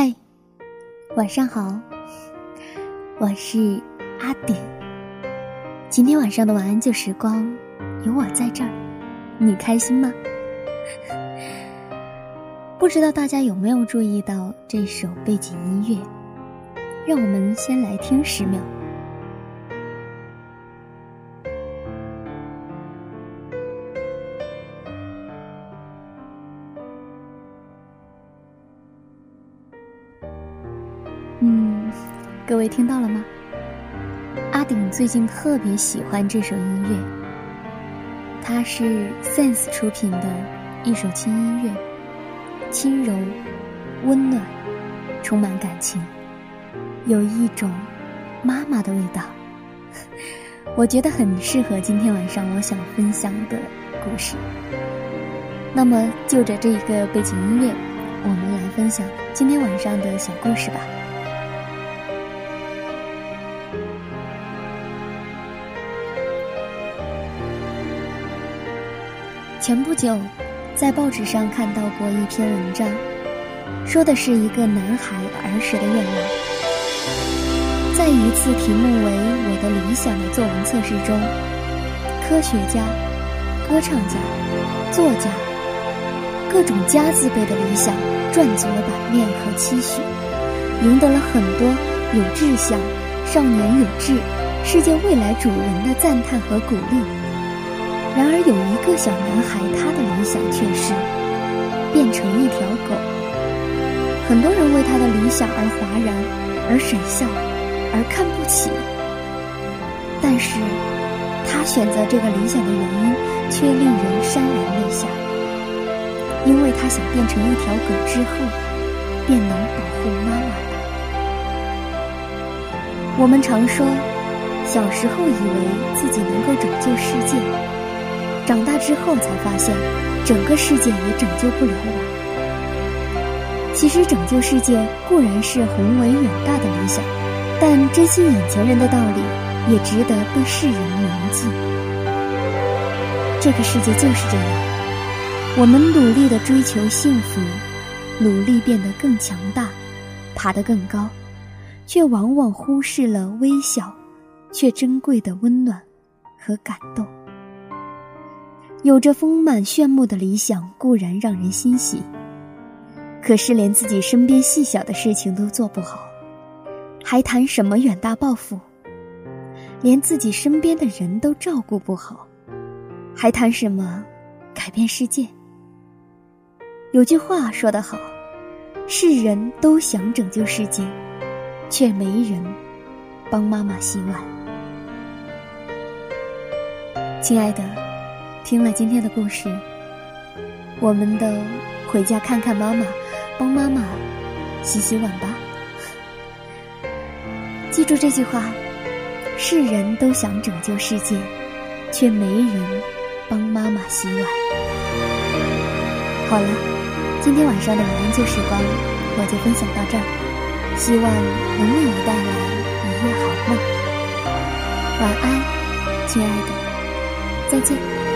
嗨，晚上好，我是阿顶。今天晚上的晚安旧时光，有我在这儿，你开心吗？不知道大家有没有注意到这首背景音乐？让我们先来听十秒。各位听到了吗？阿顶最近特别喜欢这首音乐，它是 Sense 出品的一首轻音乐，轻柔、温暖，充满感情，有一种妈妈的味道。我觉得很适合今天晚上我想分享的故事。那么，就着这一个背景音乐，我们来分享今天晚上的小故事吧。前不久，在报纸上看到过一篇文章，说的是一个男孩儿时的愿望。在一次题目为“我的理想”的作文测试中，科学家、歌唱家、作家，各种“家”字辈的理想赚足了版面和期许，赢得了很多有志向、少年有志、世界未来主人的赞叹和鼓励。然而，有一个小男孩，他的理想却是变成一条狗。很多人为他的理想而哗然，而神笑，而看不起。但是，他选择这个理想的原因却令人潸然泪下，因为他想变成一条狗之后，便能保护妈妈了。我们常说，小时候以为自己能够拯救世界。长大之后才发现，整个世界也拯救不了我。其实拯救世界固然是宏伟远大的理想，但珍惜眼前人的道理也值得被世人铭记。这个世界就是这样，我们努力的追求幸福，努力变得更强大，爬得更高，却往往忽视了微小却珍贵的温暖和感动。有着丰满炫目的理想固然让人欣喜，可是连自己身边细小的事情都做不好，还谈什么远大抱负？连自己身边的人都照顾不好，还谈什么改变世界？有句话说得好：“世人都想拯救世界，却没人帮妈妈洗碗。”亲爱的。听了今天的故事，我们都回家看看妈妈，帮妈妈洗洗碗吧。记住这句话：世人都想拯救世界，却没人帮妈妈洗碗。好了，今天晚上的晚安旧时光我就分享到这儿，希望能为你带来一夜好梦。晚安，亲爱的，再见。